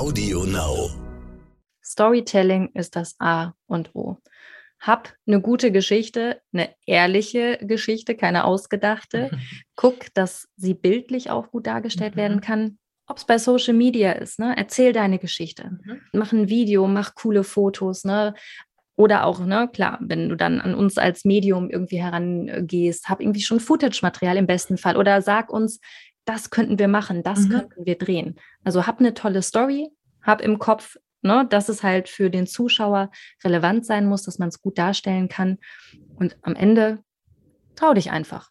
Audio Now. Storytelling ist das A und O. Hab eine gute Geschichte, eine ehrliche Geschichte, keine ausgedachte. Guck, dass sie bildlich auch gut dargestellt werden Mhm. kann. Ob es bei Social Media ist, ne? erzähl deine Geschichte. Mhm. Mach ein Video, mach coole Fotos, ne? Oder auch, ne, klar, wenn du dann an uns als Medium irgendwie herangehst, hab irgendwie schon Footage-Material im besten Fall. Oder sag uns, das könnten wir machen, das Mhm. könnten wir drehen. Also hab eine tolle Story, hab im Kopf, ne, dass es halt für den Zuschauer relevant sein muss, dass man es gut darstellen kann. Und am Ende trau dich einfach.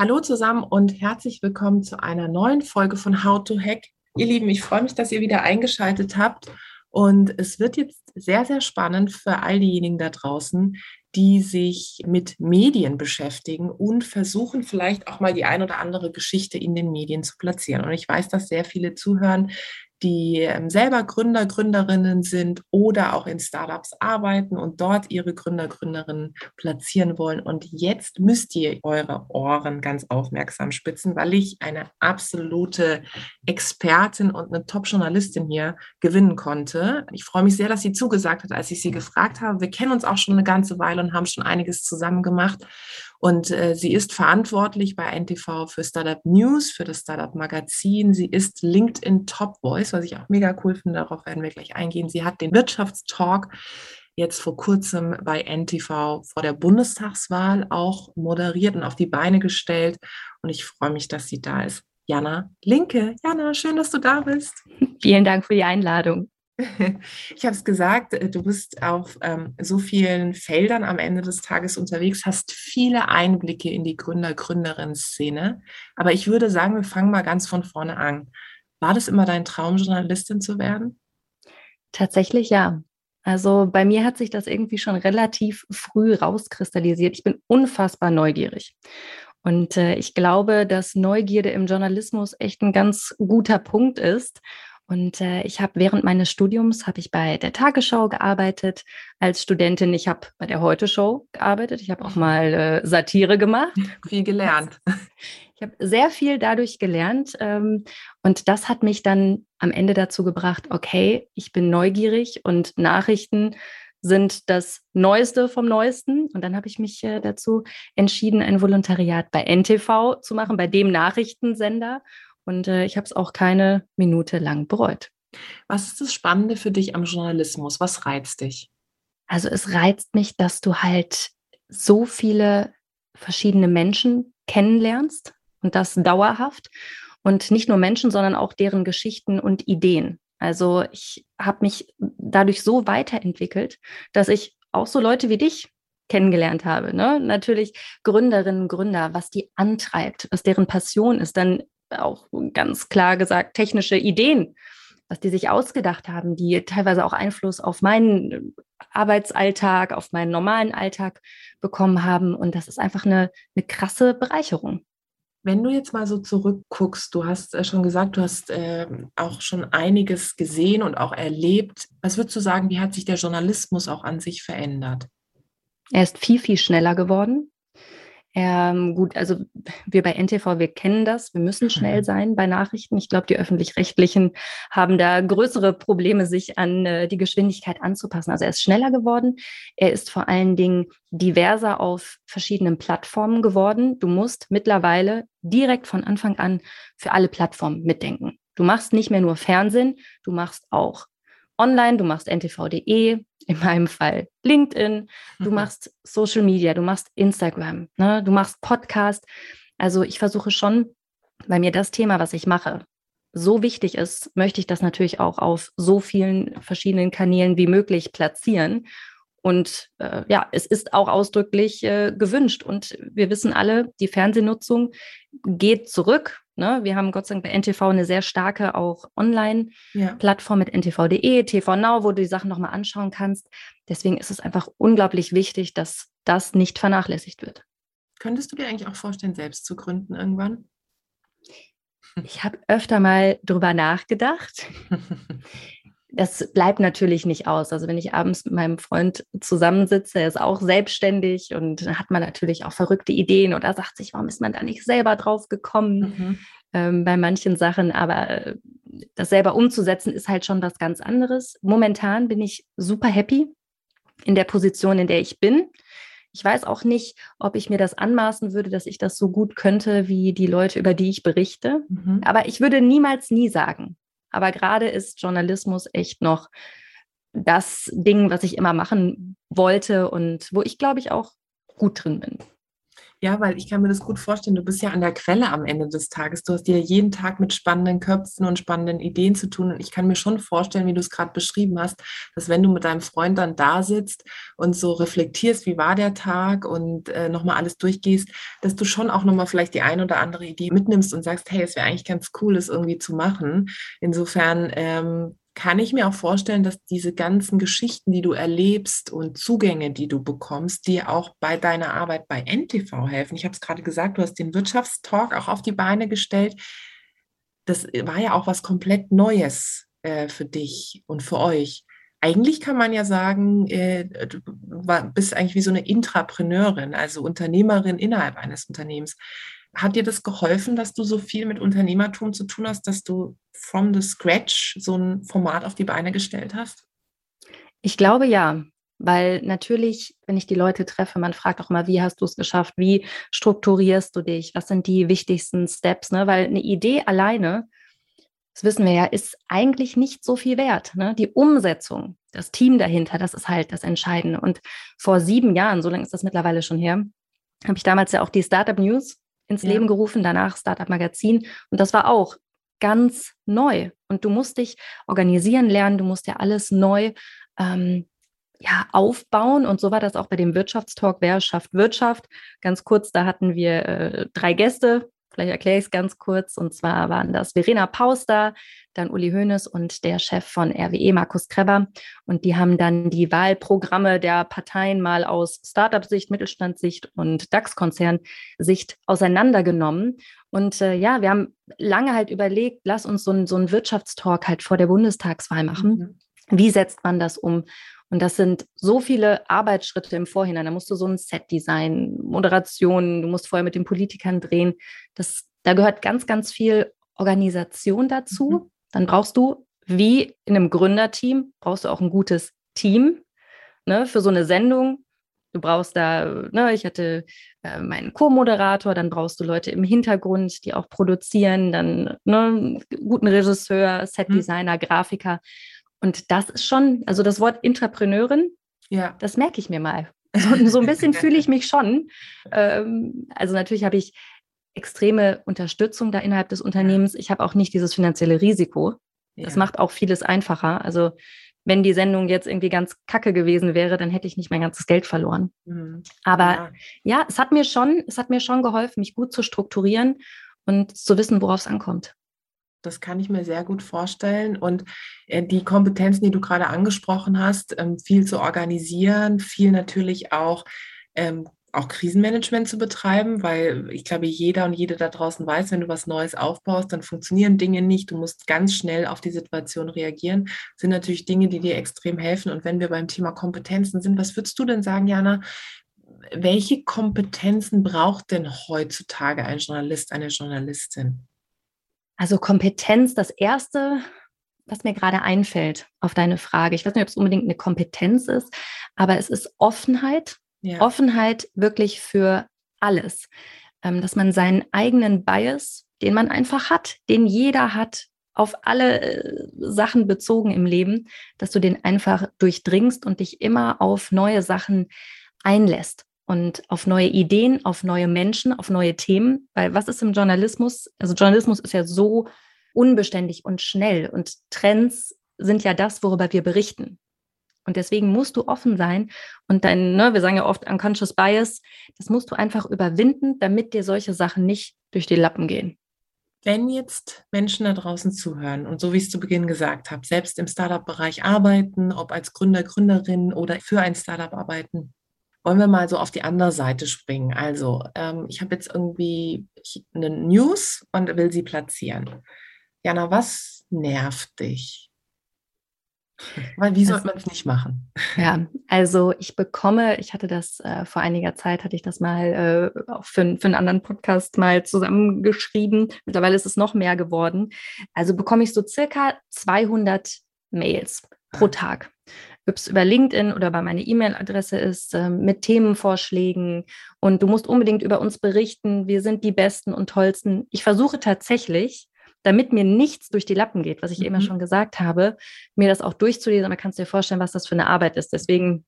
Hallo zusammen und herzlich willkommen zu einer neuen Folge von How to Hack. Ihr Lieben, ich freue mich, dass ihr wieder eingeschaltet habt. Und es wird jetzt sehr, sehr spannend für all diejenigen da draußen, die sich mit Medien beschäftigen und versuchen vielleicht auch mal die ein oder andere Geschichte in den Medien zu platzieren. Und ich weiß, dass sehr viele zuhören, die ähm, selber Gründer, Gründerinnen sind oder auch in Startups arbeiten und dort ihre Gründer, Gründerinnen platzieren wollen. Und jetzt müsst ihr eure Ohren ganz aufmerksam spitzen, weil ich eine absolute Expertin und eine Top-Journalistin hier gewinnen konnte. Ich freue mich sehr, dass sie zugesagt hat, als ich sie gefragt habe. Wir kennen uns auch schon eine ganze Weile und haben schon einiges zusammen gemacht. Und äh, sie ist verantwortlich bei NTV für Startup News, für das Startup Magazin. Sie ist LinkedIn Top Voice, was ich auch mega cool finde. Darauf werden wir gleich eingehen. Sie hat den Wirtschaftstalk jetzt vor kurzem bei NTV vor der Bundestagswahl auch moderiert und auf die Beine gestellt. Und ich freue mich, dass sie da ist. Jana Linke. Jana, schön, dass du da bist. Vielen Dank für die Einladung. Ich habe es gesagt, äh, du bist auf ähm, so vielen Feldern am Ende des Tages unterwegs, hast viele Einblicke in die Gründer-Gründerinnen-Szene. Aber ich würde sagen, wir fangen mal ganz von vorne an. War das immer dein Traum, Journalistin zu werden? Tatsächlich ja. Also bei mir hat sich das irgendwie schon relativ früh rauskristallisiert. Ich bin unfassbar neugierig. Und äh, ich glaube, dass Neugierde im Journalismus echt ein ganz guter Punkt ist. Und äh, ich habe während meines Studiums habe ich bei der Tagesschau gearbeitet als Studentin. Ich habe bei der Heute Show gearbeitet. Ich habe auch mal äh, Satire gemacht. Viel gelernt. Ich habe sehr viel dadurch gelernt ähm, und das hat mich dann am Ende dazu gebracht, okay, ich bin neugierig und Nachrichten sind das Neueste vom Neuesten. Und dann habe ich mich äh, dazu entschieden, ein Volontariat bei NTV zu machen, bei dem Nachrichtensender. Und äh, ich habe es auch keine Minute lang bereut. Was ist das Spannende für dich am Journalismus? Was reizt dich? Also es reizt mich, dass du halt so viele verschiedene Menschen kennenlernst und das dauerhaft. Und nicht nur Menschen, sondern auch deren Geschichten und Ideen. Also ich habe mich dadurch so weiterentwickelt, dass ich auch so Leute wie dich kennengelernt habe. Ne? Natürlich Gründerinnen, Gründer, was die antreibt, was deren Passion ist, dann auch ganz klar gesagt technische Ideen, was die sich ausgedacht haben, die teilweise auch Einfluss auf meinen Arbeitsalltag, auf meinen normalen Alltag bekommen haben. Und das ist einfach eine, eine krasse Bereicherung. Wenn du jetzt mal so zurückguckst, du hast äh, schon gesagt, du hast äh, auch schon einiges gesehen und auch erlebt. Was würdest du sagen, wie hat sich der Journalismus auch an sich verändert? Er ist viel, viel schneller geworden. Ähm, gut, also wir bei NTV, wir kennen das. Wir müssen schnell sein bei Nachrichten. Ich glaube, die öffentlich-rechtlichen haben da größere Probleme, sich an äh, die Geschwindigkeit anzupassen. Also er ist schneller geworden. Er ist vor allen Dingen diverser auf verschiedenen Plattformen geworden. Du musst mittlerweile direkt von Anfang an für alle Plattformen mitdenken. Du machst nicht mehr nur Fernsehen, du machst auch online, du machst ntv.de, in meinem Fall LinkedIn, du machst Social Media, du machst Instagram, ne? du machst Podcast. Also ich versuche schon, weil mir das Thema, was ich mache, so wichtig ist, möchte ich das natürlich auch auf so vielen verschiedenen Kanälen wie möglich platzieren. Und äh, ja, es ist auch ausdrücklich äh, gewünscht. Und wir wissen alle, die Fernsehnutzung geht zurück. Ne? Wir haben Gott sei Dank bei NTV eine sehr starke auch Online-Plattform mit ntv.de, TV Now, wo du die Sachen nochmal anschauen kannst. Deswegen ist es einfach unglaublich wichtig, dass das nicht vernachlässigt wird. Könntest du dir eigentlich auch vorstellen, selbst zu gründen irgendwann? Ich habe öfter mal drüber nachgedacht. das bleibt natürlich nicht aus. Also wenn ich abends mit meinem Freund zusammensitze, er ist auch selbstständig und hat man natürlich auch verrückte Ideen oder sagt sich, warum ist man da nicht selber drauf gekommen mhm. ähm, bei manchen Sachen. Aber äh, das selber umzusetzen ist halt schon was ganz anderes. Momentan bin ich super happy in der Position, in der ich bin. Ich weiß auch nicht, ob ich mir das anmaßen würde, dass ich das so gut könnte wie die Leute, über die ich berichte. Mhm. Aber ich würde niemals nie sagen. Aber gerade ist Journalismus echt noch das Ding, was ich immer machen wollte und wo ich, glaube ich, auch gut drin bin. Ja, weil ich kann mir das gut vorstellen, du bist ja an der Quelle am Ende des Tages. Du hast ja jeden Tag mit spannenden Köpfen und spannenden Ideen zu tun. Und ich kann mir schon vorstellen, wie du es gerade beschrieben hast, dass wenn du mit deinem Freund dann da sitzt und so reflektierst, wie war der Tag und äh, nochmal alles durchgehst, dass du schon auch nochmal vielleicht die ein oder andere Idee mitnimmst und sagst, hey, es wäre eigentlich ganz cool, das irgendwie zu machen. Insofern ähm, kann ich mir auch vorstellen, dass diese ganzen Geschichten, die du erlebst und Zugänge, die du bekommst, dir auch bei deiner Arbeit bei NTV helfen. Ich habe es gerade gesagt, du hast den Wirtschaftstalk auch auf die Beine gestellt. Das war ja auch was komplett Neues äh, für dich und für euch. Eigentlich kann man ja sagen, äh, du bist eigentlich wie so eine Intrapreneurin, also Unternehmerin innerhalb eines Unternehmens. Hat dir das geholfen, dass du so viel mit Unternehmertum zu tun hast, dass du from the scratch so ein Format auf die Beine gestellt hast? Ich glaube ja, weil natürlich, wenn ich die Leute treffe, man fragt auch immer, wie hast du es geschafft? Wie strukturierst du dich? Was sind die wichtigsten Steps? Ne? Weil eine Idee alleine, das wissen wir ja, ist eigentlich nicht so viel wert. Ne? Die Umsetzung, das Team dahinter, das ist halt das Entscheidende. Und vor sieben Jahren, so lange ist das mittlerweile schon her, habe ich damals ja auch die Startup News ins ja. Leben gerufen, danach Startup Magazin. Und das war auch ganz neu. Und du musst dich organisieren lernen, du musst ja alles neu ähm, ja, aufbauen. Und so war das auch bei dem Wirtschaftstalk, wer schafft Wirtschaft. Ganz kurz, da hatten wir äh, drei Gäste, Vielleicht erkläre ich es ganz kurz. Und zwar waren das Verena Pauster, dann Uli Hoeneß und der Chef von RWE, Markus Kreber. Und die haben dann die Wahlprogramme der Parteien mal aus Startup-Sicht, Mittelstandssicht und DAX-Konzern-Sicht auseinandergenommen. Und äh, ja, wir haben lange halt überlegt, lass uns so, ein, so einen Wirtschaftstalk halt vor der Bundestagswahl machen. Mhm. Wie setzt man das um? Und das sind so viele Arbeitsschritte im Vorhinein. Da musst du so ein Set-Design, Moderation, du musst vorher mit den Politikern drehen. Das, da gehört ganz, ganz viel Organisation dazu. Mhm. Dann brauchst du, wie in einem Gründerteam, brauchst du auch ein gutes Team ne, für so eine Sendung. Du brauchst da, ne, ich hatte äh, meinen Co-Moderator, dann brauchst du Leute im Hintergrund, die auch produzieren, dann ne, guten Regisseur, Set-Designer, mhm. Grafiker. Und das ist schon, also das Wort Intrapreneurin, ja. das merke ich mir mal. So, so ein bisschen fühle ich mich schon. Ähm, also natürlich habe ich extreme Unterstützung da innerhalb des Unternehmens. Ich habe auch nicht dieses finanzielle Risiko. Das ja. macht auch vieles einfacher. Also wenn die Sendung jetzt irgendwie ganz kacke gewesen wäre, dann hätte ich nicht mein ganzes Geld verloren. Mhm. Aber ja. ja, es hat mir schon, es hat mir schon geholfen, mich gut zu strukturieren und zu wissen, worauf es ankommt. Das kann ich mir sehr gut vorstellen. Und äh, die Kompetenzen, die du gerade angesprochen hast, ähm, viel zu organisieren, viel natürlich auch, ähm, auch Krisenmanagement zu betreiben, weil ich glaube, jeder und jede da draußen weiß, wenn du was Neues aufbaust, dann funktionieren Dinge nicht. Du musst ganz schnell auf die Situation reagieren. Das sind natürlich Dinge, die dir extrem helfen. Und wenn wir beim Thema Kompetenzen sind, was würdest du denn sagen, Jana? Welche Kompetenzen braucht denn heutzutage ein Journalist, eine Journalistin? Also Kompetenz, das Erste, was mir gerade einfällt auf deine Frage. Ich weiß nicht, ob es unbedingt eine Kompetenz ist, aber es ist Offenheit. Ja. Offenheit wirklich für alles. Ähm, dass man seinen eigenen Bias, den man einfach hat, den jeder hat, auf alle äh, Sachen bezogen im Leben, dass du den einfach durchdringst und dich immer auf neue Sachen einlässt und auf neue Ideen, auf neue Menschen, auf neue Themen. Weil was ist im Journalismus? Also Journalismus ist ja so unbeständig und schnell und Trends sind ja das, worüber wir berichten. Und deswegen musst du offen sein und dein, ne, wir sagen ja oft unconscious bias, das musst du einfach überwinden, damit dir solche Sachen nicht durch die Lappen gehen. Wenn jetzt Menschen da draußen zuhören und so wie ich es zu Beginn gesagt habe, selbst im Startup-Bereich arbeiten, ob als Gründer, Gründerin oder für ein Startup arbeiten, wollen wir mal so auf die andere Seite springen. Also, ähm, ich habe jetzt irgendwie eine News und will sie platzieren. Jana, was nervt dich? Weil wie sollte man es nicht machen? Ja, also ich bekomme, ich hatte das äh, vor einiger Zeit, hatte ich das mal äh, auch für, für einen anderen Podcast mal zusammengeschrieben. Mittlerweile ist es noch mehr geworden. Also bekomme ich so circa 200 Mails pro ah. Tag ob es über LinkedIn oder bei meiner E-Mail-Adresse ist, äh, mit Themenvorschlägen. Und du musst unbedingt über uns berichten. Wir sind die Besten und Tollsten. Ich versuche tatsächlich, damit mir nichts durch die Lappen geht, was ich mhm. eben schon gesagt habe, mir das auch durchzulesen. Aber kannst du dir vorstellen, was das für eine Arbeit ist. Deswegen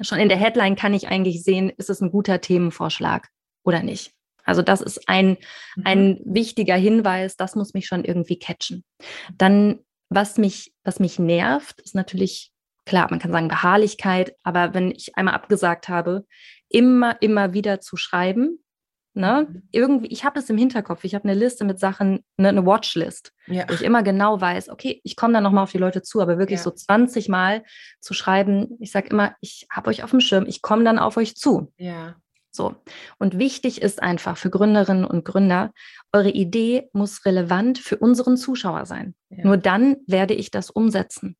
schon in der Headline kann ich eigentlich sehen, ist es ein guter Themenvorschlag oder nicht. Also das ist ein, mhm. ein wichtiger Hinweis, das muss mich schon irgendwie catchen. Dann, was mich, was mich nervt, ist natürlich klar, man kann sagen Beharrlichkeit, aber wenn ich einmal abgesagt habe, immer, immer wieder zu schreiben, ne, mhm. irgendwie, ich habe das im Hinterkopf, ich habe eine Liste mit Sachen, ne, eine Watchlist, ja. wo ich immer genau weiß, okay, ich komme dann nochmal auf die Leute zu, aber wirklich ja. so 20 Mal zu schreiben, ich sage immer, ich habe euch auf dem Schirm, ich komme dann auf euch zu. Ja. So. Und wichtig ist einfach für Gründerinnen und Gründer, eure Idee muss relevant für unseren Zuschauer sein. Ja. Nur dann werde ich das umsetzen.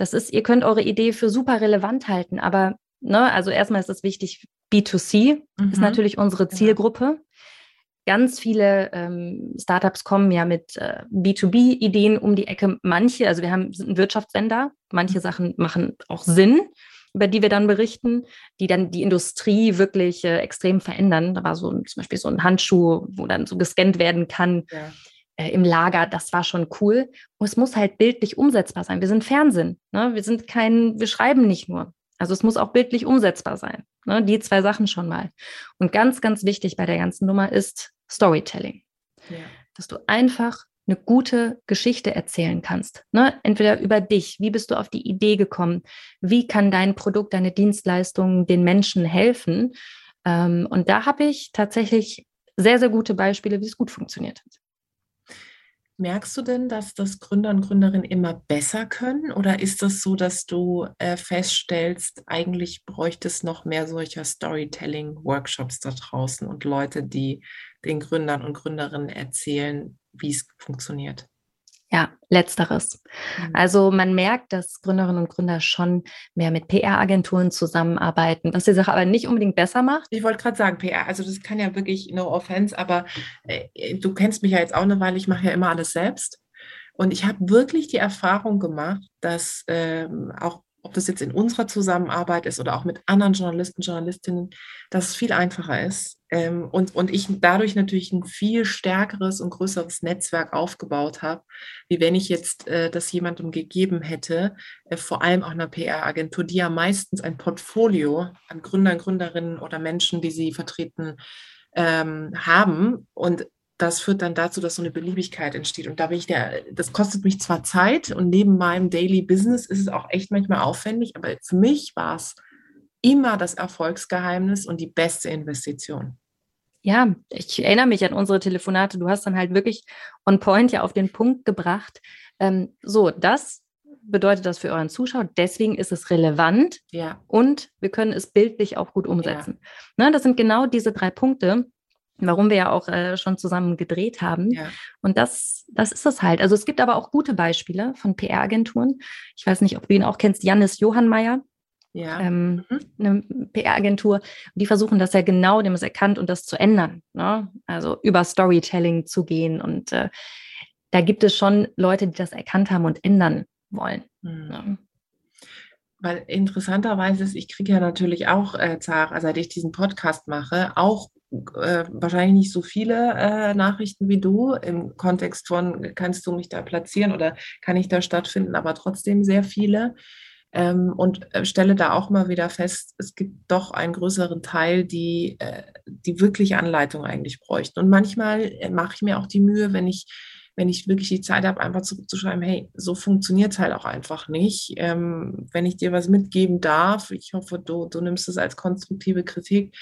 Das ist, ihr könnt eure Idee für super relevant halten, aber ne, also erstmal ist es wichtig, B2C mhm. ist natürlich unsere genau. Zielgruppe. Ganz viele ähm, Startups kommen ja mit äh, B2B-Ideen um die Ecke. Manche, also wir haben, sind ein Wirtschaftssender, manche mhm. Sachen machen auch Sinn, über die wir dann berichten, die dann die Industrie wirklich äh, extrem verändern. Da war so zum Beispiel so ein Handschuh, wo dann so gescannt werden kann. Ja im Lager, das war schon cool. Und es muss halt bildlich umsetzbar sein. Wir sind Fernsehen, ne? wir sind kein, wir schreiben nicht nur. Also es muss auch bildlich umsetzbar sein. Ne? Die zwei Sachen schon mal. Und ganz, ganz wichtig bei der ganzen Nummer ist Storytelling. Ja. Dass du einfach eine gute Geschichte erzählen kannst. Ne? Entweder über dich, wie bist du auf die Idee gekommen, wie kann dein Produkt, deine Dienstleistung den Menschen helfen. Ähm, und da habe ich tatsächlich sehr, sehr gute Beispiele, wie es gut funktioniert hat. Merkst du denn, dass das Gründer und Gründerinnen immer besser können? Oder ist das so, dass du äh, feststellst, eigentlich bräuchte es noch mehr solcher Storytelling-Workshops da draußen und Leute, die den Gründern und Gründerinnen erzählen, wie es funktioniert? Ja, letzteres. Mhm. Also man merkt, dass Gründerinnen und Gründer schon mehr mit PR-Agenturen zusammenarbeiten, was die Sache aber nicht unbedingt besser macht. Ich wollte gerade sagen, PR, also das kann ja wirklich no offense, aber äh, du kennst mich ja jetzt auch eine Weile, ich mache ja immer alles selbst. Und ich habe wirklich die Erfahrung gemacht, dass ähm, auch ob das jetzt in unserer Zusammenarbeit ist oder auch mit anderen Journalisten, Journalistinnen, dass es viel einfacher ist. Ähm, und, und ich dadurch natürlich ein viel stärkeres und größeres Netzwerk aufgebaut habe, wie wenn ich jetzt äh, das jemandem gegeben hätte, äh, vor allem auch einer PR-Agentur, die ja meistens ein Portfolio an Gründern, Gründerinnen oder Menschen, die sie vertreten, ähm, haben. Und das führt dann dazu, dass so eine Beliebigkeit entsteht. Und da bin ich der, das kostet mich zwar Zeit und neben meinem Daily Business ist es auch echt manchmal aufwendig, aber für mich war es immer das Erfolgsgeheimnis und die beste Investition. Ja, ich erinnere mich an unsere Telefonate. Du hast dann halt wirklich on point ja auf den Punkt gebracht. Ähm, so, das bedeutet das für euren Zuschauer. Deswegen ist es relevant ja. und wir können es bildlich auch gut umsetzen. Ja. Ne, das sind genau diese drei Punkte, warum wir ja auch äh, schon zusammen gedreht haben. Ja. Und das, das ist es halt. Also es gibt aber auch gute Beispiele von PR-Agenturen. Ich weiß nicht, ob du ihn auch kennst, Jannis Johannmeier. Ja. Ähm, mhm. eine PR-Agentur. Die versuchen das ja genau, dem ist erkannt und das zu ändern. Ne? Also über Storytelling zu gehen. Und äh, da gibt es schon Leute, die das erkannt haben und ändern wollen. Mhm. Ne? Weil interessanterweise ist, ich kriege ja natürlich auch, äh, Zara, seit ich diesen Podcast mache, auch äh, wahrscheinlich nicht so viele äh, Nachrichten wie du im Kontext von, kannst du mich da platzieren oder kann ich da stattfinden, aber trotzdem sehr viele. Ähm, und äh, stelle da auch mal wieder fest, es gibt doch einen größeren Teil, die, äh, die wirklich Anleitung eigentlich bräuchten. Und manchmal äh, mache ich mir auch die Mühe, wenn ich wenn ich wirklich die Zeit habe, einfach zurückzuschreiben, hey, so funktioniert es halt auch einfach nicht. Ähm, wenn ich dir was mitgeben darf, ich hoffe, du, du nimmst es als konstruktive Kritik,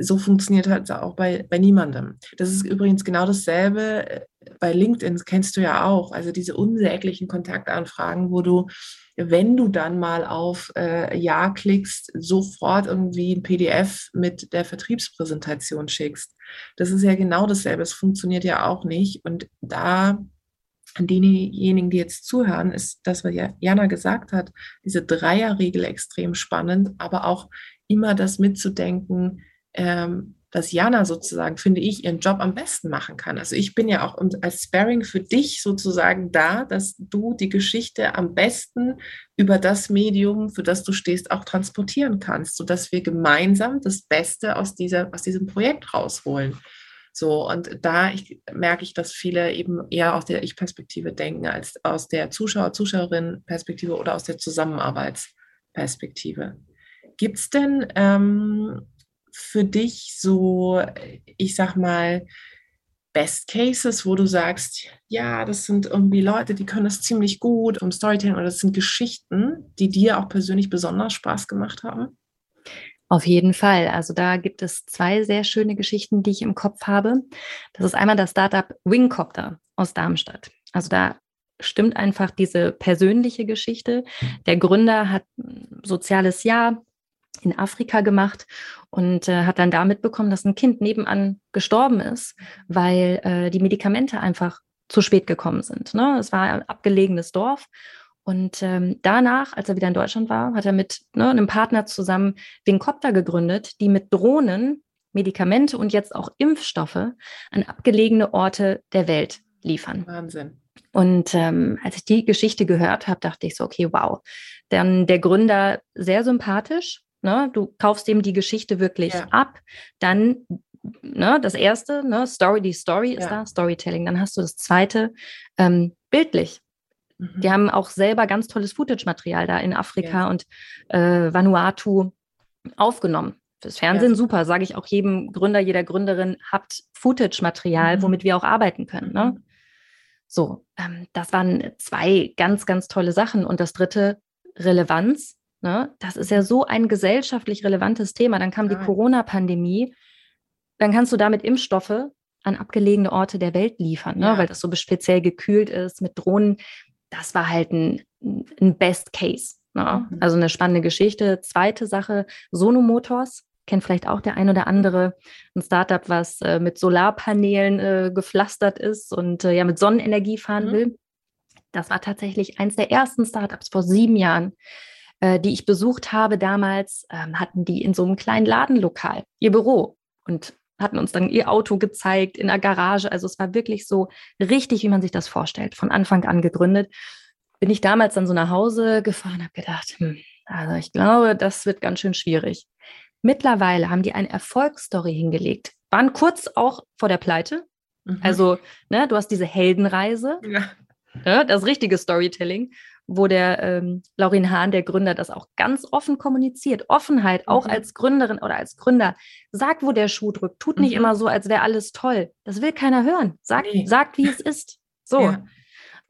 so funktioniert halt auch bei, bei niemandem. Das ist übrigens genau dasselbe, bei LinkedIn kennst du ja auch, also diese unsäglichen Kontaktanfragen, wo du, wenn du dann mal auf äh, Ja klickst, sofort irgendwie ein PDF mit der Vertriebspräsentation schickst. Das ist ja genau dasselbe. Es funktioniert ja auch nicht. Und da an diejenigen, die jetzt zuhören, ist das, was Jana gesagt hat, diese Dreierregel extrem spannend, aber auch immer das mitzudenken, ähm, dass Jana sozusagen, finde ich, ihren Job am besten machen kann. Also ich bin ja auch als Sparring für dich sozusagen da, dass du die Geschichte am besten über das Medium, für das du stehst, auch transportieren kannst, sodass wir gemeinsam das Beste aus, dieser, aus diesem Projekt rausholen. So, und da ich, merke ich, dass viele eben eher aus der Ich-Perspektive denken, als aus der Zuschauer, Zuschauerin-Perspektive oder aus der Zusammenarbeitsperspektive. Gibt es denn ähm, für dich so, ich sag mal, Best Cases, wo du sagst, ja, das sind irgendwie Leute, die können das ziemlich gut um Storytelling oder das sind Geschichten, die dir auch persönlich besonders Spaß gemacht haben? Auf jeden Fall. Also da gibt es zwei sehr schöne Geschichten, die ich im Kopf habe. Das ist einmal das Startup Wingcopter aus Darmstadt. Also da stimmt einfach diese persönliche Geschichte. Der Gründer hat ein soziales Jahr in Afrika gemacht und äh, hat dann damit bekommen, dass ein Kind nebenan gestorben ist, weil äh, die Medikamente einfach zu spät gekommen sind. Ne? Es war ein abgelegenes Dorf und ähm, danach, als er wieder in Deutschland war, hat er mit ne, einem Partner zusammen Wingcopter gegründet, die mit Drohnen Medikamente und jetzt auch Impfstoffe an abgelegene Orte der Welt liefern. Wahnsinn. Und ähm, als ich die Geschichte gehört habe, dachte ich so, okay, wow. Dann der Gründer sehr sympathisch. Ne? Du kaufst ihm die Geschichte wirklich ja. ab. Dann ne, das erste, ne, Story, die Story ja. ist da, Storytelling. Dann hast du das zweite, ähm, bildlich. Mhm. Die haben auch selber ganz tolles Footage-Material da in Afrika ja. und äh, Vanuatu aufgenommen. Fürs Fernsehen super, sage ich auch jedem Gründer, jeder Gründerin, habt Footage-Material, mhm. womit wir auch arbeiten können. Ne? Mhm. So, ähm, das waren zwei ganz, ganz tolle Sachen. Und das dritte, Relevanz. Ne? Das ist ja so ein gesellschaftlich relevantes Thema. Dann kam die Corona-Pandemie. Dann kannst du damit Impfstoffe an abgelegene Orte der Welt liefern, ne? Ja. weil das so speziell gekühlt ist mit Drohnen das war halt ein, ein Best Case. Ne? Mhm. Also eine spannende Geschichte. Zweite Sache, Sono Motors. Kennt vielleicht auch der ein oder andere. Ein Startup, was äh, mit Solarpanelen äh, gepflastert ist und äh, ja mit Sonnenenergie fahren mhm. will. Das war tatsächlich eins der ersten Startups vor sieben Jahren, äh, die ich besucht habe. Damals ähm, hatten die in so einem kleinen Ladenlokal ihr Büro und hatten uns dann ihr Auto gezeigt in der Garage. Also es war wirklich so richtig, wie man sich das vorstellt, von Anfang an gegründet. Bin ich damals dann so nach Hause gefahren, habe gedacht, hm, also ich glaube, das wird ganz schön schwierig. Mittlerweile haben die eine Erfolgsstory hingelegt, waren kurz auch vor der Pleite. Mhm. Also, ne, du hast diese Heldenreise, ja. ne, das richtige Storytelling wo der ähm, Laurin Hahn, der Gründer, das auch ganz offen kommuniziert. Offenheit, auch mhm. als Gründerin oder als Gründer. Sagt, wo der Schuh drückt. Tut nicht mhm. immer so, als wäre alles toll. Das will keiner hören. Sagt, nee. sagt wie es ist. So. Ja.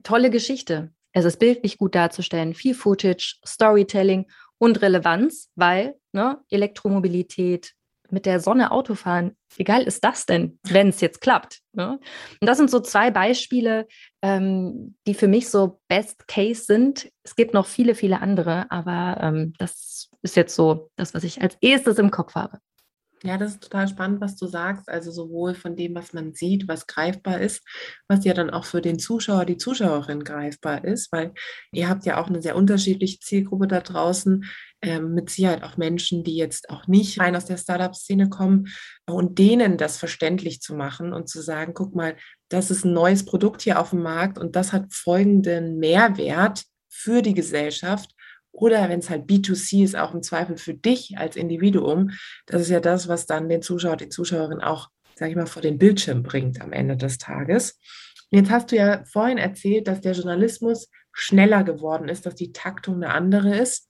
Tolle Geschichte. Es ist bildlich gut darzustellen. Viel Footage, Storytelling und Relevanz, weil ne, Elektromobilität, mit der Sonne Auto fahren, wie geil ist das denn, wenn es jetzt klappt? Ne? Und das sind so zwei Beispiele, ähm, die für mich so Best Case sind. Es gibt noch viele, viele andere, aber ähm, das ist jetzt so das, was ich als erstes im Kopf habe. Ja, das ist total spannend, was du sagst. Also sowohl von dem, was man sieht, was greifbar ist, was ja dann auch für den Zuschauer, die Zuschauerin greifbar ist, weil ihr habt ja auch eine sehr unterschiedliche Zielgruppe da draußen, ähm, mit Sicherheit auch Menschen, die jetzt auch nicht rein aus der Startup-Szene kommen und denen das verständlich zu machen und zu sagen, guck mal, das ist ein neues Produkt hier auf dem Markt und das hat folgenden Mehrwert für die Gesellschaft oder wenn es halt B2C ist, auch im Zweifel für dich als Individuum. Das ist ja das, was dann den Zuschauer, die Zuschauerin auch, sage ich mal, vor den Bildschirm bringt am Ende des Tages. Jetzt hast du ja vorhin erzählt, dass der Journalismus schneller geworden ist, dass die Taktung eine andere ist.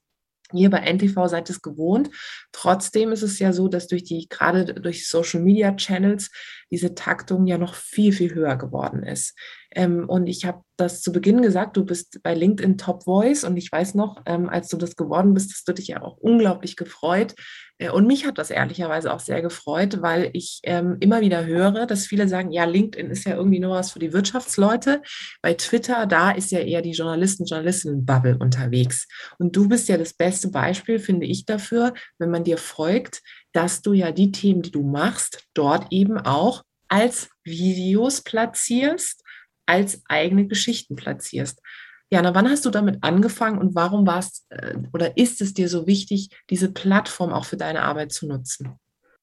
Ihr bei NTV seid es gewohnt. Trotzdem ist es ja so, dass durch die, gerade durch Social Media Channels, diese Taktung ja noch viel, viel höher geworden ist. Ähm, und ich habe das zu Beginn gesagt, du bist bei LinkedIn Top Voice und ich weiß noch, ähm, als du das geworden bist, hast du dich ja auch unglaublich gefreut. Äh, und mich hat das ehrlicherweise auch sehr gefreut, weil ich ähm, immer wieder höre, dass viele sagen, ja, LinkedIn ist ja irgendwie nur was für die Wirtschaftsleute. Bei Twitter, da ist ja eher die Journalisten, Journalistinnen-Bubble unterwegs. Und du bist ja das beste Beispiel, finde ich, dafür, wenn man dir folgt, dass du ja die Themen, die du machst, dort eben auch als Videos platzierst, als eigene Geschichten platzierst. Jana, wann hast du damit angefangen und warum war es äh, oder ist es dir so wichtig, diese Plattform auch für deine Arbeit zu nutzen?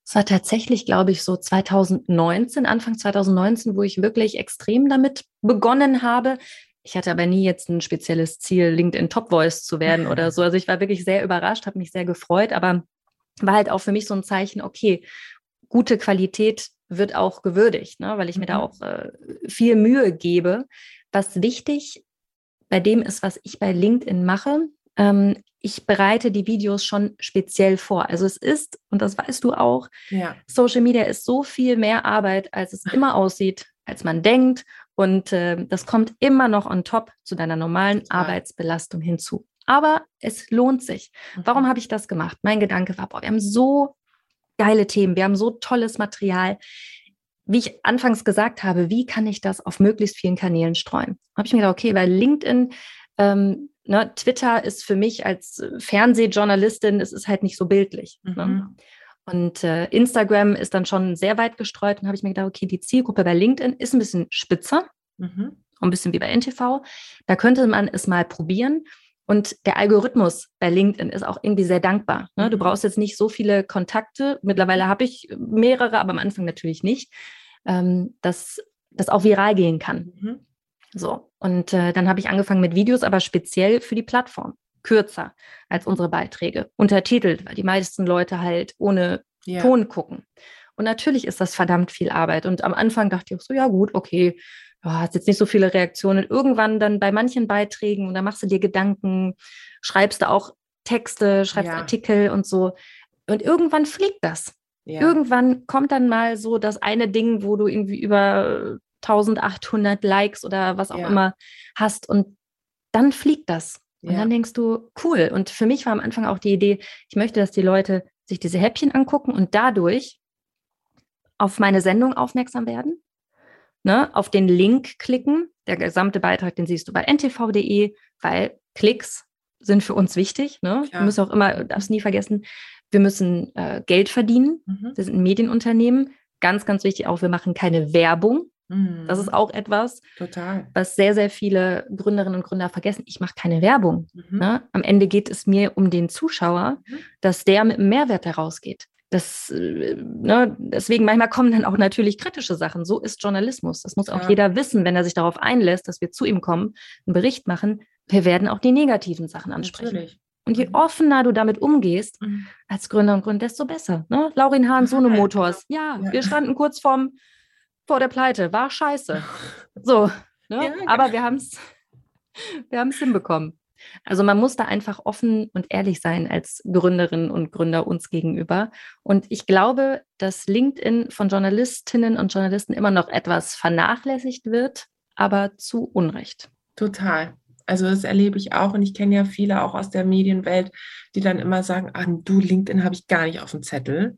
Es war tatsächlich, glaube ich, so 2019, Anfang 2019, wo ich wirklich extrem damit begonnen habe. Ich hatte aber nie jetzt ein spezielles Ziel, LinkedIn Top Voice zu werden oder so. Also ich war wirklich sehr überrascht, habe mich sehr gefreut, aber war halt auch für mich so ein Zeichen, okay, gute Qualität wird auch gewürdigt, ne? weil ich mir da mhm. auch äh, viel Mühe gebe. Was wichtig bei dem ist, was ich bei LinkedIn mache, ähm, ich bereite die Videos schon speziell vor. Also es ist, und das weißt du auch, ja. Social Media ist so viel mehr Arbeit, als es immer aussieht, als man denkt. Und äh, das kommt immer noch on top zu deiner normalen ja. Arbeitsbelastung hinzu. Aber es lohnt sich. Warum mhm. habe ich das gemacht? Mein Gedanke war, boah, wir haben so geile Themen, wir haben so tolles Material. Wie ich anfangs gesagt habe, wie kann ich das auf möglichst vielen Kanälen streuen? Habe ich mir gedacht, okay, weil LinkedIn, ähm, ne, Twitter ist für mich als Fernsehjournalistin, es ist halt nicht so bildlich. Ne? Mhm. Ne? Und äh, Instagram ist dann schon sehr weit gestreut und habe ich mir gedacht, okay, die Zielgruppe bei LinkedIn ist ein bisschen spitzer, mhm. ein bisschen wie bei NTV. Da könnte man es mal probieren. Und der Algorithmus bei LinkedIn ist auch irgendwie sehr dankbar. Ne? Du mhm. brauchst jetzt nicht so viele Kontakte. Mittlerweile habe ich mehrere, aber am Anfang natürlich nicht, ähm, dass das auch viral gehen kann. Mhm. So, und äh, dann habe ich angefangen mit Videos, aber speziell für die Plattform. Kürzer als unsere Beiträge, untertitelt, weil die meisten Leute halt ohne yeah. Ton gucken. Und natürlich ist das verdammt viel Arbeit. Und am Anfang dachte ich auch so, ja gut, okay, du hast jetzt nicht so viele Reaktionen. Irgendwann dann bei manchen Beiträgen, und da machst du dir Gedanken, schreibst du auch Texte, schreibst ja. Artikel und so. Und irgendwann fliegt das. Ja. Irgendwann kommt dann mal so das eine Ding, wo du irgendwie über 1800 Likes oder was auch ja. immer hast und dann fliegt das. Und dann denkst du, cool. Und für mich war am Anfang auch die Idee, ich möchte, dass die Leute sich diese Häppchen angucken und dadurch auf meine Sendung aufmerksam werden ne, auf den Link klicken. Der gesamte Beitrag, den siehst du bei ntv.de, weil Klicks sind für uns wichtig. Ne? Wir müssen auch immer, darfst nie vergessen, wir müssen äh, Geld verdienen. Mhm. Wir sind ein Medienunternehmen. Ganz, ganz wichtig auch, wir machen keine Werbung. Mhm. Das ist auch etwas, Total. was sehr, sehr viele Gründerinnen und Gründer vergessen. Ich mache keine Werbung. Mhm. Ne? Am Ende geht es mir um den Zuschauer, mhm. dass der mit einem Mehrwert herausgeht. Das, äh, ne, deswegen manchmal kommen dann auch natürlich kritische Sachen. So ist Journalismus. Das muss auch ja. jeder wissen, wenn er sich darauf einlässt, dass wir zu ihm kommen, einen Bericht machen. Wir werden auch die negativen Sachen ansprechen. Natürlich. Und je mhm. offener du damit umgehst, mhm. als Gründer und Gründer, desto besser. Ne? Laurin Hahn, Sohne Motors. Ja, ja, wir standen kurz vorm, vor der Pleite. War scheiße. So. Ne? Ja, genau. Aber wir haben es wir hinbekommen. Also man muss da einfach offen und ehrlich sein als Gründerinnen und Gründer uns gegenüber. Und ich glaube, dass LinkedIn von Journalistinnen und Journalisten immer noch etwas vernachlässigt wird, aber zu Unrecht. Total. Also das erlebe ich auch und ich kenne ja viele auch aus der Medienwelt, die dann immer sagen, ah, du LinkedIn habe ich gar nicht auf dem Zettel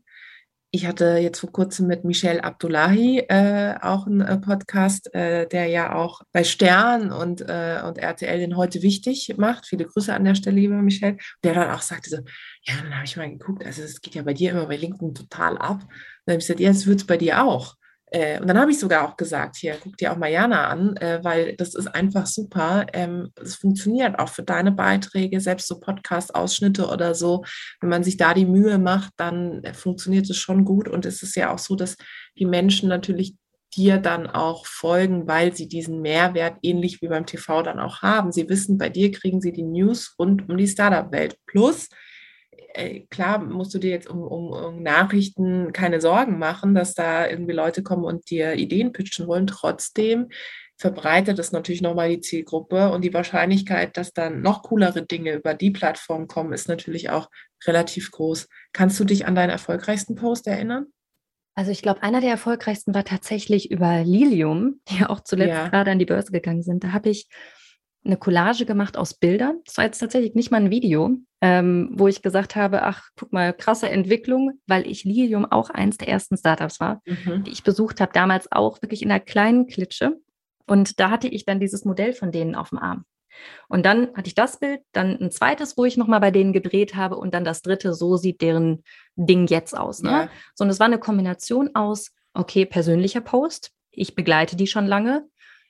ich hatte jetzt vor kurzem mit Michel Abdullahi äh, auch einen äh, Podcast, äh, der ja auch bei Stern und, äh, und RTL den heute wichtig macht. Viele Grüße an der Stelle, lieber Michel. Der dann auch sagte so, ja, dann habe ich mal geguckt, also es geht ja bei dir immer bei LinkedIn total ab. dann habe ich gesagt, ja, es wird es bei dir auch. Äh, und dann habe ich sogar auch gesagt, hier, guck dir auch Mariana an, äh, weil das ist einfach super. Ähm, es funktioniert auch für deine Beiträge, selbst so Podcast-Ausschnitte oder so. Wenn man sich da die Mühe macht, dann äh, funktioniert es schon gut. Und es ist ja auch so, dass die Menschen natürlich dir dann auch folgen, weil sie diesen Mehrwert ähnlich wie beim TV dann auch haben. Sie wissen, bei dir kriegen sie die News rund um die Startup-Welt. Plus, klar musst du dir jetzt um, um, um, Nachrichten keine Sorgen machen, dass da irgendwie Leute kommen und dir Ideen pitchen wollen. Trotzdem verbreitet es natürlich nochmal die Zielgruppe und die Wahrscheinlichkeit, dass dann noch coolere Dinge über die Plattform kommen, ist natürlich auch relativ groß. Kannst du dich an deinen erfolgreichsten Post erinnern? Also ich glaube, einer der erfolgreichsten war tatsächlich über Lilium, die ja auch zuletzt ja. gerade an die Börse gegangen sind. Da habe ich eine Collage gemacht aus Bildern. Das war jetzt tatsächlich nicht mal ein Video, ähm, wo ich gesagt habe, ach, guck mal, krasse Entwicklung, weil ich Lilium auch eins der ersten Startups war, mhm. die ich besucht habe, damals auch wirklich in einer kleinen Klitsche. Und da hatte ich dann dieses Modell von denen auf dem Arm. Und dann hatte ich das Bild, dann ein zweites, wo ich nochmal bei denen gedreht habe und dann das dritte, so sieht deren Ding jetzt aus. Ne? Ja. So, und es war eine Kombination aus, okay, persönlicher Post, ich begleite die schon lange.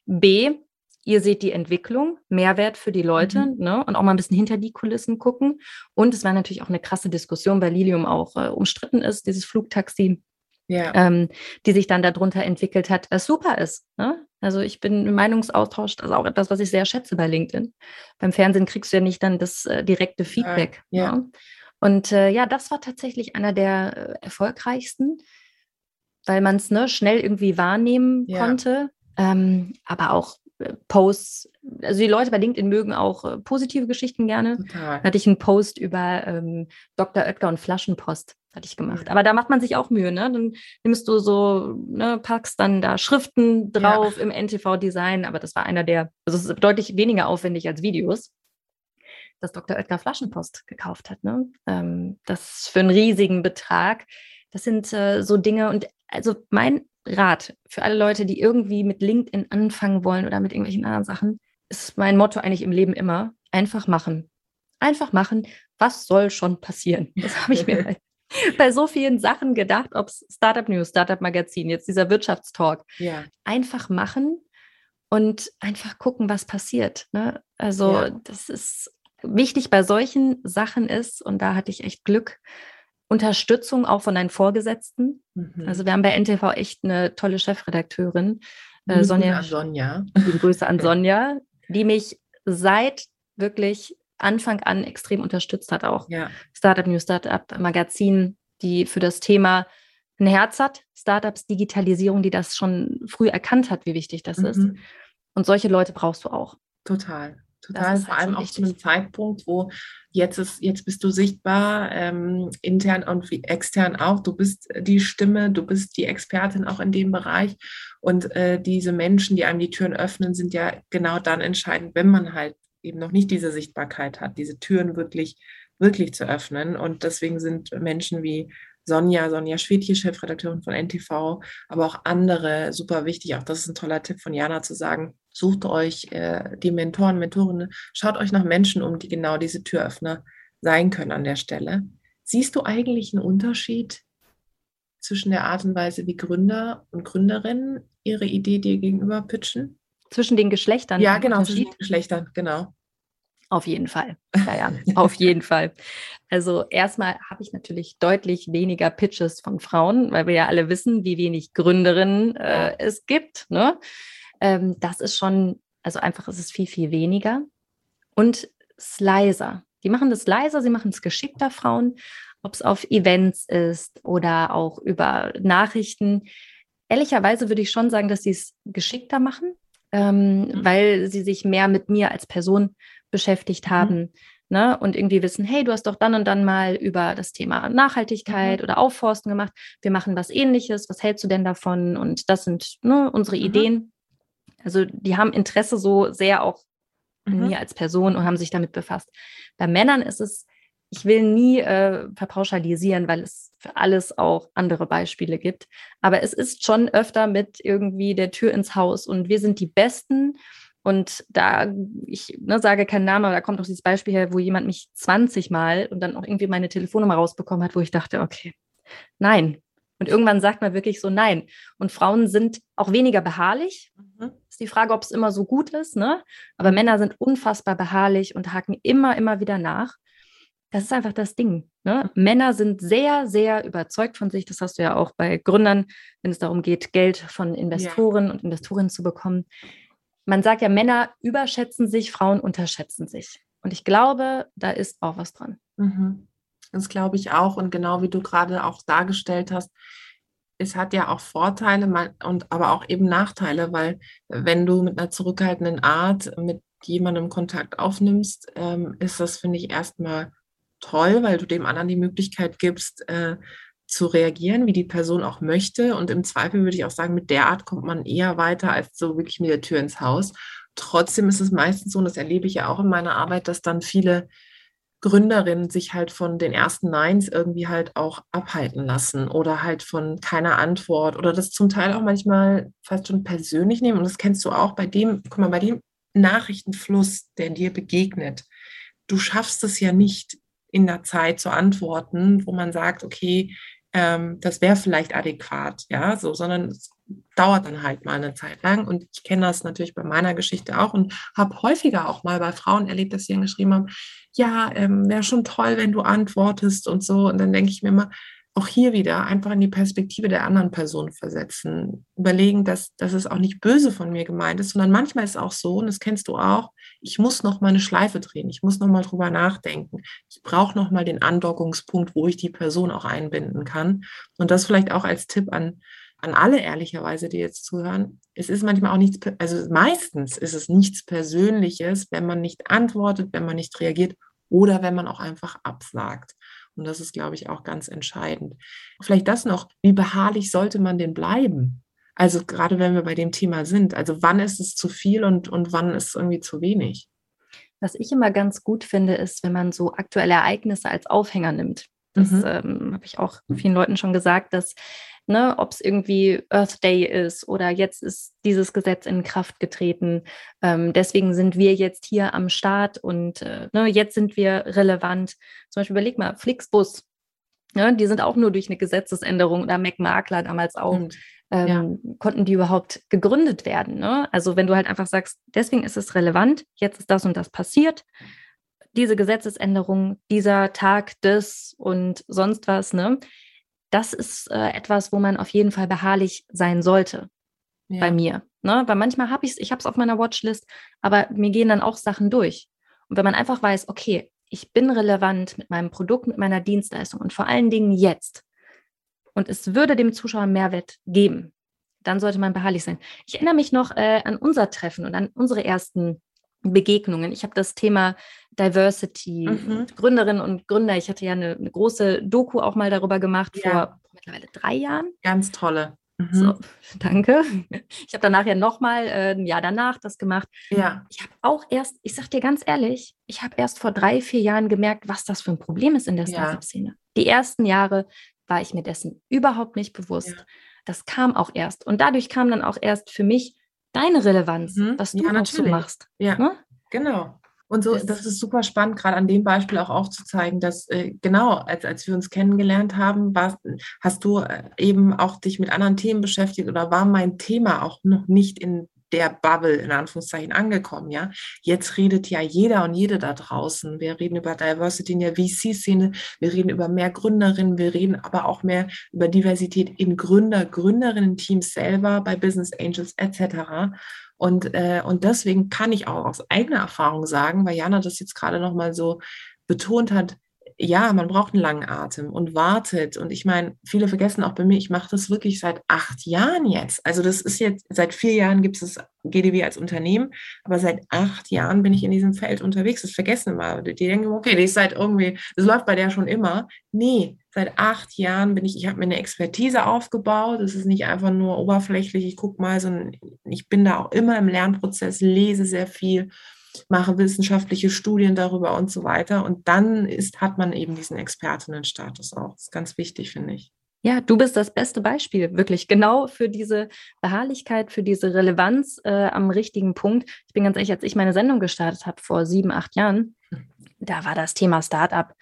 B, ihr seht die Entwicklung, Mehrwert für die Leute mhm. ne? und auch mal ein bisschen hinter die Kulissen gucken. Und es war natürlich auch eine krasse Diskussion, weil Lilium auch äh, umstritten ist, dieses Flugtaxi. Ja. Ähm, die sich dann darunter entwickelt hat, was super ist. Ne? Also ich bin im Meinungsaustausch, das ist auch etwas, was ich sehr schätze bei LinkedIn. Beim Fernsehen kriegst du ja nicht dann das äh, direkte Feedback. Ja. ja. Ne? Und äh, ja, das war tatsächlich einer der äh, erfolgreichsten, weil man es ne, schnell irgendwie wahrnehmen ja. konnte. Ähm, aber auch Posts, also die Leute bei LinkedIn mögen auch äh, positive Geschichten gerne. Total. Da hatte ich einen Post über ähm, Dr. Oetker und Flaschenpost, hatte ich gemacht. Ja. Aber da macht man sich auch Mühe, ne? Dann nimmst du so, ne, packst dann da Schriften drauf ja. im NTV-Design, aber das war einer der, also es ist deutlich weniger aufwendig als Videos, dass Dr. Oetker Flaschenpost gekauft hat, ne? Ähm, das für einen riesigen Betrag. Das sind äh, so Dinge und also mein Rat für alle Leute, die irgendwie mit LinkedIn anfangen wollen oder mit irgendwelchen anderen Sachen, ist mein Motto eigentlich im Leben immer, einfach machen. Einfach machen, was soll schon passieren? Das habe ich mir bei, bei so vielen Sachen gedacht, ob es Startup News, Startup Magazin, jetzt dieser Wirtschaftstalk. Ja. Einfach machen und einfach gucken, was passiert. Ne? Also ja. das ist wichtig bei solchen Sachen ist, und da hatte ich echt Glück, Unterstützung auch von deinen Vorgesetzten. Mhm. Also wir haben bei NTV echt eine tolle Chefredakteurin, äh, Sonja. Sonja. Die Grüße an Sonja, die mich seit wirklich Anfang an extrem unterstützt hat, auch ja. Startup News, Startup Magazin, die für das Thema ein Herz hat, Startups, Digitalisierung, die das schon früh erkannt hat, wie wichtig das mhm. ist. Und solche Leute brauchst du auch. Total. Total, vor halt allem auch zu einem Zeitpunkt, wo jetzt ist, jetzt bist du sichtbar, ähm, intern und wie extern auch. Du bist die Stimme, du bist die Expertin auch in dem Bereich. Und äh, diese Menschen, die einem die Türen öffnen, sind ja genau dann entscheidend, wenn man halt eben noch nicht diese Sichtbarkeit hat, diese Türen wirklich, wirklich zu öffnen. Und deswegen sind Menschen wie Sonja, Sonja Schwedje, Chefredakteurin von NTV, aber auch andere super wichtig. Auch das ist ein toller Tipp von Jana zu sagen, sucht euch äh, die Mentoren, Mentorinnen, schaut euch nach Menschen um, die genau diese Türöffner sein können an der Stelle. Siehst du eigentlich einen Unterschied zwischen der Art und Weise, wie Gründer und Gründerinnen ihre Idee dir gegenüber pitchen? Zwischen den Geschlechtern? Ja, genau, zwischen den Geschlechtern, genau. Auf jeden Fall. Ja, ja, auf jeden Fall. Also erstmal habe ich natürlich deutlich weniger Pitches von Frauen, weil wir ja alle wissen, wie wenig Gründerinnen äh, es gibt. Ne? Ähm, das ist schon, also einfach ist es viel, viel weniger. Und es ist leiser. Die machen das leiser, sie machen es geschickter, Frauen, ob es auf Events ist oder auch über Nachrichten. Ehrlicherweise würde ich schon sagen, dass sie es geschickter machen, ähm, mhm. weil sie sich mehr mit mir als Person beschäftigt mhm. haben. Mhm. Ne, und irgendwie wissen, hey, du hast doch dann und dann mal über das Thema Nachhaltigkeit mhm. oder Aufforsten gemacht. Wir machen was ähnliches. Was hältst du denn davon? Und das sind ne, unsere mhm. Ideen. Also die haben Interesse so sehr auch in mhm. mir als Person und haben sich damit befasst. Bei Männern ist es, ich will nie äh, verpauschalisieren, weil es für alles auch andere Beispiele gibt. Aber es ist schon öfter mit irgendwie der Tür ins Haus und wir sind die Besten. Und da, ich ne, sage keinen Namen, aber da kommt auch dieses Beispiel her, wo jemand mich 20 Mal und dann auch irgendwie meine Telefonnummer rausbekommen hat, wo ich dachte, okay, nein, und irgendwann sagt man wirklich so nein. Und Frauen sind auch weniger beharrlich. Mhm. Ist die Frage, ob es immer so gut ist, ne? Aber Männer sind unfassbar beharrlich und haken immer, immer wieder nach. Das ist einfach das Ding. Ne? Mhm. Männer sind sehr, sehr überzeugt von sich. Das hast du ja auch bei Gründern, wenn es darum geht, Geld von Investoren ja. und Investorinnen zu bekommen. Man sagt ja, Männer überschätzen sich, Frauen unterschätzen sich. Und ich glaube, da ist auch was dran. Mhm. Das glaube ich auch. Und genau wie du gerade auch dargestellt hast, es hat ja auch Vorteile und aber auch eben Nachteile, weil wenn du mit einer zurückhaltenden Art mit jemandem Kontakt aufnimmst, ähm, ist das, finde ich, erstmal toll, weil du dem anderen die Möglichkeit gibst, äh, zu reagieren, wie die Person auch möchte. Und im Zweifel würde ich auch sagen, mit der Art kommt man eher weiter als so wirklich mit der Tür ins Haus. Trotzdem ist es meistens so, und das erlebe ich ja auch in meiner Arbeit, dass dann viele Gründerinnen sich halt von den ersten Neins irgendwie halt auch abhalten lassen oder halt von keiner Antwort oder das zum Teil auch manchmal fast schon persönlich nehmen. Und das kennst du auch bei dem, guck mal, bei dem Nachrichtenfluss, der dir begegnet. Du schaffst es ja nicht in der Zeit zu antworten, wo man sagt, okay, ähm, das wäre vielleicht adäquat, ja, so, sondern es dauert dann halt mal eine Zeit lang. Und ich kenne das natürlich bei meiner Geschichte auch und habe häufiger auch mal bei Frauen erlebt, dass sie dann geschrieben haben, ja, ähm, wäre schon toll, wenn du antwortest und so. Und dann denke ich mir immer, auch hier wieder einfach in die Perspektive der anderen Person versetzen. Überlegen, dass, dass es auch nicht böse von mir gemeint ist, sondern manchmal ist es auch so, und das kennst du auch, ich muss noch mal eine Schleife drehen, ich muss noch mal drüber nachdenken. Ich brauche noch mal den Andockungspunkt, wo ich die Person auch einbinden kann. Und das vielleicht auch als Tipp an, an alle ehrlicherweise, die jetzt zuhören. Es ist manchmal auch nichts, also meistens ist es nichts Persönliches, wenn man nicht antwortet, wenn man nicht reagiert oder wenn man auch einfach absagt. Und das ist, glaube ich, auch ganz entscheidend. Vielleicht das noch, wie beharrlich sollte man denn bleiben? Also gerade wenn wir bei dem Thema sind, also wann ist es zu viel und, und wann ist es irgendwie zu wenig? Was ich immer ganz gut finde, ist, wenn man so aktuelle Ereignisse als Aufhänger nimmt. Das mhm. ähm, habe ich auch vielen Leuten schon gesagt, dass ne, ob es irgendwie Earth Day ist oder jetzt ist dieses Gesetz in Kraft getreten. Ähm, deswegen sind wir jetzt hier am Start und äh, ne, jetzt sind wir relevant. Zum Beispiel überleg mal, Flixbus, ne, die sind auch nur durch eine Gesetzesänderung oder McMakler damals auch. Mhm. Ähm, ja. konnten die überhaupt gegründet werden. Ne? Also wenn du halt einfach sagst, deswegen ist es relevant, jetzt ist das und das passiert, diese Gesetzesänderung, dieser Tag des und sonst was, ne? Das ist äh, etwas, wo man auf jeden Fall beharrlich sein sollte ja. bei mir. Ne? Weil manchmal habe ich es, ich habe es auf meiner Watchlist, aber mir gehen dann auch Sachen durch. Und wenn man einfach weiß, okay, ich bin relevant mit meinem Produkt, mit meiner Dienstleistung und vor allen Dingen jetzt und es würde dem Zuschauer Mehrwert geben, dann sollte man beharrlich sein. Ich erinnere mich noch äh, an unser Treffen und an unsere ersten Begegnungen. Ich habe das Thema Diversity, mhm. Gründerinnen und Gründer. Ich hatte ja eine, eine, große Doku auch mal darüber gemacht ja. vor mittlerweile drei Jahren. Ganz tolle. Mhm. So, danke. Ich habe danach ja nochmal äh, ein Jahr danach das gemacht. Ja. Ich habe auch erst, ich sage dir ganz ehrlich, ich habe erst vor drei, vier Jahren gemerkt, was das für ein Problem ist in der Startup-Szene. Die ersten Jahre war ich mir dessen überhaupt nicht bewusst. Ja. Das kam auch erst. Und dadurch kam dann auch erst für mich deine Relevanz, mhm. was du ja, so machst. Ja, ne? genau. Und so, das ist super spannend, gerade an dem Beispiel auch aufzuzeigen, dass äh, genau, als, als wir uns kennengelernt haben, warst, hast du äh, eben auch dich mit anderen Themen beschäftigt oder war mein Thema auch noch nicht in der Bubble in Anführungszeichen angekommen, ja. Jetzt redet ja jeder und jede da draußen. Wir reden über Diversity in der VC-Szene, wir reden über mehr Gründerinnen, wir reden aber auch mehr über Diversität in Gründer, Gründerinnen-Teams selber, bei Business Angels etc. Und, äh, und deswegen kann ich auch aus eigener Erfahrung sagen, weil Jana das jetzt gerade nochmal so betont hat, ja, man braucht einen langen Atem und wartet. Und ich meine, viele vergessen auch bei mir, ich mache das wirklich seit acht Jahren jetzt. Also das ist jetzt, seit vier Jahren gibt es GDW als Unternehmen, aber seit acht Jahren bin ich in diesem Feld unterwegs. Das vergessen immer. Die denken, okay, die ist seit irgendwie, das läuft bei der schon immer. Nee, seit acht Jahren bin ich, ich habe mir eine Expertise aufgebaut. Das ist nicht einfach nur oberflächlich, ich gucke mal, sondern ich bin da auch immer im Lernprozess, lese sehr viel mache wissenschaftliche Studien darüber und so weiter. Und dann ist, hat man eben diesen Expertinnenstatus auch. Das ist ganz wichtig, finde ich. Ja, du bist das beste Beispiel, wirklich genau für diese Beharrlichkeit, für diese Relevanz äh, am richtigen Punkt. Ich bin ganz ehrlich, als ich meine Sendung gestartet habe vor sieben, acht Jahren, da war das Thema Startup.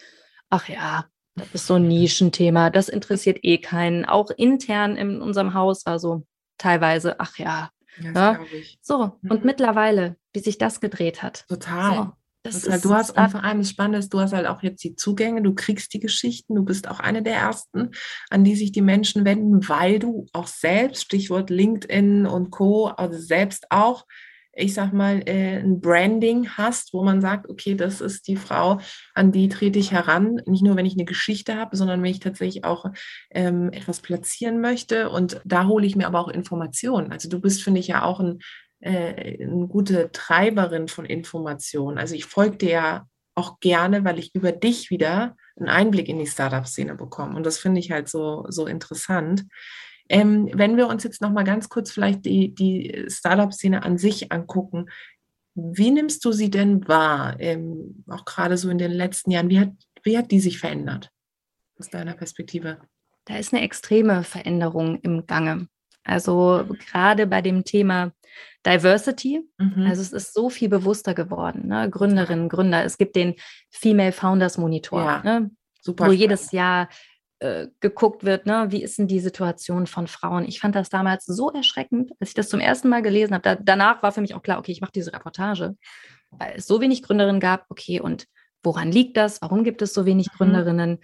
Ach ja, das ist so ein Nischenthema, das interessiert eh keinen. Auch intern in unserem Haus war so teilweise, ach ja, ja, ja. So, mhm. und mittlerweile, wie sich das gedreht hat. Total. So, Total. du hast und vor allem das Spannende ist, du hast halt auch jetzt die Zugänge, du kriegst die Geschichten, du bist auch eine der ersten, an die sich die Menschen wenden, weil du auch selbst, Stichwort LinkedIn und Co., also selbst auch ich sag mal, äh, ein Branding hast, wo man sagt, okay, das ist die Frau, an die trete ich heran. Nicht nur, wenn ich eine Geschichte habe, sondern wenn ich tatsächlich auch ähm, etwas platzieren möchte. Und da hole ich mir aber auch Informationen. Also du bist, finde ich, ja auch ein, äh, eine gute Treiberin von Informationen. Also ich folge dir ja auch gerne, weil ich über dich wieder einen Einblick in die Startup-Szene bekommen. Und das finde ich halt so, so interessant. Ähm, wenn wir uns jetzt noch mal ganz kurz vielleicht die, die Startup-Szene an sich angucken, wie nimmst du sie denn wahr, ähm, auch gerade so in den letzten Jahren? Wie hat, wie hat die sich verändert aus deiner Perspektive? Da ist eine extreme Veränderung im Gange. Also gerade bei dem Thema Diversity, mhm. also es ist so viel bewusster geworden. Ne? Gründerinnen, Gründer, es gibt den Female Founders Monitor, ja, ne? wo spannend. jedes Jahr äh, geguckt wird, ne, wie ist denn die Situation von Frauen. Ich fand das damals so erschreckend, als ich das zum ersten Mal gelesen habe. Da, danach war für mich auch klar, okay, ich mache diese Reportage, weil es so wenig Gründerinnen gab. Okay, und woran liegt das? Warum gibt es so wenig mhm. Gründerinnen?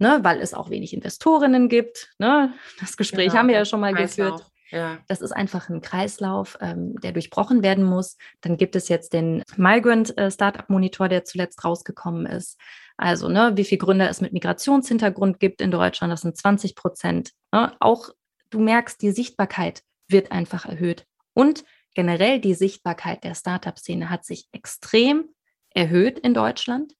Ne, weil es auch wenig Investorinnen gibt. Ne? Das Gespräch genau, haben wir ja schon mal Kreislauf. geführt. Ja. Das ist einfach ein Kreislauf, ähm, der durchbrochen werden muss. Dann gibt es jetzt den Migrant äh, Startup Monitor, der zuletzt rausgekommen ist. Also, ne, wie viele Gründer es mit Migrationshintergrund gibt in Deutschland, das sind 20 Prozent. Ne? Auch du merkst, die Sichtbarkeit wird einfach erhöht. Und generell die Sichtbarkeit der Startup-Szene hat sich extrem erhöht in Deutschland.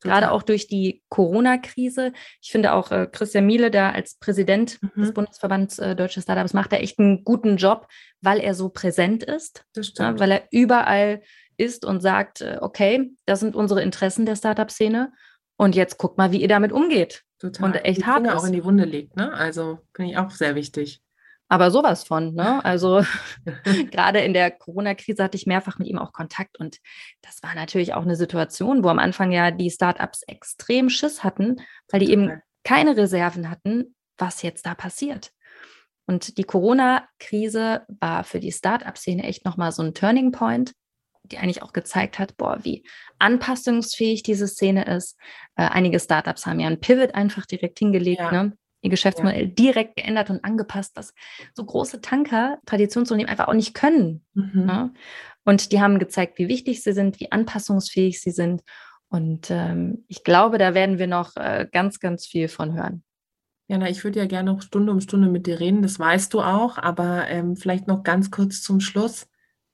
Total. Gerade auch durch die Corona-Krise. Ich finde auch äh, Christian Miele da als Präsident mhm. des Bundesverbands äh, Deutsche Startups macht er echt einen guten Job, weil er so präsent ist. Ja, weil er überall ist und sagt, äh, okay, das sind unsere Interessen der Startup-Szene und jetzt guckt mal, wie ihr damit umgeht. Total. Und echt hart Finger ist. auch in die Wunde legt, ne? Also finde ich auch sehr wichtig. Aber sowas von, ne? Also gerade in der Corona-Krise hatte ich mehrfach mit ihm auch Kontakt und das war natürlich auch eine Situation, wo am Anfang ja die Startups extrem Schiss hatten, weil die eben keine Reserven hatten, was jetzt da passiert. Und die Corona-Krise war für die Startup-Szene echt nochmal so ein Turning Point, die eigentlich auch gezeigt hat, boah, wie anpassungsfähig diese Szene ist. Äh, einige Startups haben ja einen Pivot einfach direkt hingelegt, ja. ne? ihr Geschäftsmodell ja. direkt geändert und angepasst, was so große Tanker, Traditionsunternehmen einfach auch nicht können. Mhm. Ne? Und die haben gezeigt, wie wichtig sie sind, wie anpassungsfähig sie sind. Und ähm, ich glaube, da werden wir noch äh, ganz, ganz viel von hören. Jana, ich würde ja gerne noch Stunde um Stunde mit dir reden, das weißt du auch, aber ähm, vielleicht noch ganz kurz zum Schluss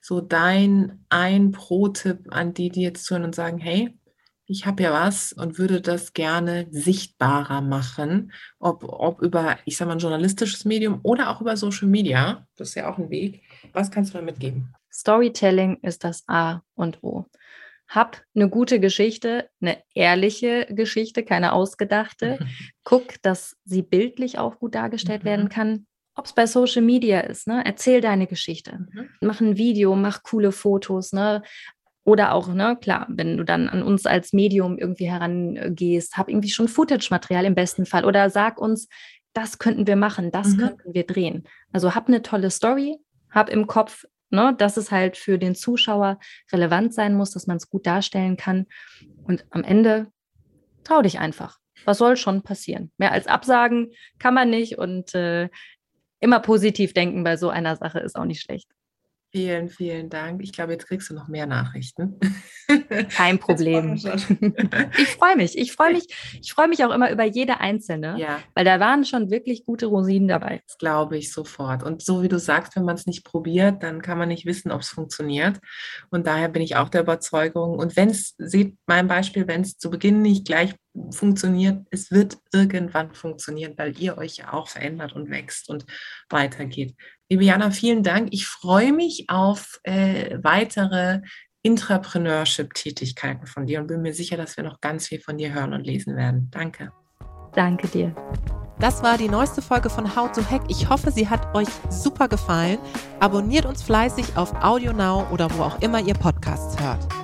so dein ein Pro-Tipp an die, die jetzt zuhören und sagen, hey, ich habe ja was und würde das gerne sichtbarer machen, ob, ob über, ich sage mal, ein journalistisches Medium oder auch über Social Media. Das ist ja auch ein Weg. Was kannst du da mitgeben? Storytelling ist das A und O. Hab eine gute Geschichte, eine ehrliche Geschichte, keine ausgedachte. Guck, dass sie bildlich auch gut dargestellt mhm. werden kann ob es bei Social Media ist, ne? Erzähl deine Geschichte. Mhm. Mach ein Video, mach coole Fotos, ne? Oder auch, ne, klar, wenn du dann an uns als Medium irgendwie herangehst, hab irgendwie schon Footage-Material im besten Fall. Oder sag uns, das könnten wir machen, das mhm. könnten wir drehen. Also hab eine tolle Story, hab im Kopf, ne, dass es halt für den Zuschauer relevant sein muss, dass man es gut darstellen kann. Und am Ende trau dich einfach. Was soll schon passieren? Mehr als Absagen kann man nicht. Und äh, immer positiv denken bei so einer Sache ist auch nicht schlecht. Vielen, vielen Dank. Ich glaube, jetzt kriegst du noch mehr Nachrichten. Kein Problem. Ich freue mich. Ich freue mich. Ich freue mich auch immer über jede einzelne, ja. weil da waren schon wirklich gute Rosinen dabei. Das glaube ich sofort. Und so wie du sagst, wenn man es nicht probiert, dann kann man nicht wissen, ob es funktioniert. Und daher bin ich auch der Überzeugung. Und wenn es, seht mein Beispiel, wenn es zu Beginn nicht gleich funktioniert, es wird irgendwann funktionieren, weil ihr euch ja auch verändert und wächst und weitergeht. Liebe Jana, vielen Dank. Ich freue mich auf äh, weitere Intrapreneurship-Tätigkeiten von dir und bin mir sicher, dass wir noch ganz viel von dir hören und lesen werden. Danke. Danke dir. Das war die neueste Folge von How to Hack. Ich hoffe, sie hat euch super gefallen. Abonniert uns fleißig auf AudioNow oder wo auch immer ihr Podcasts hört.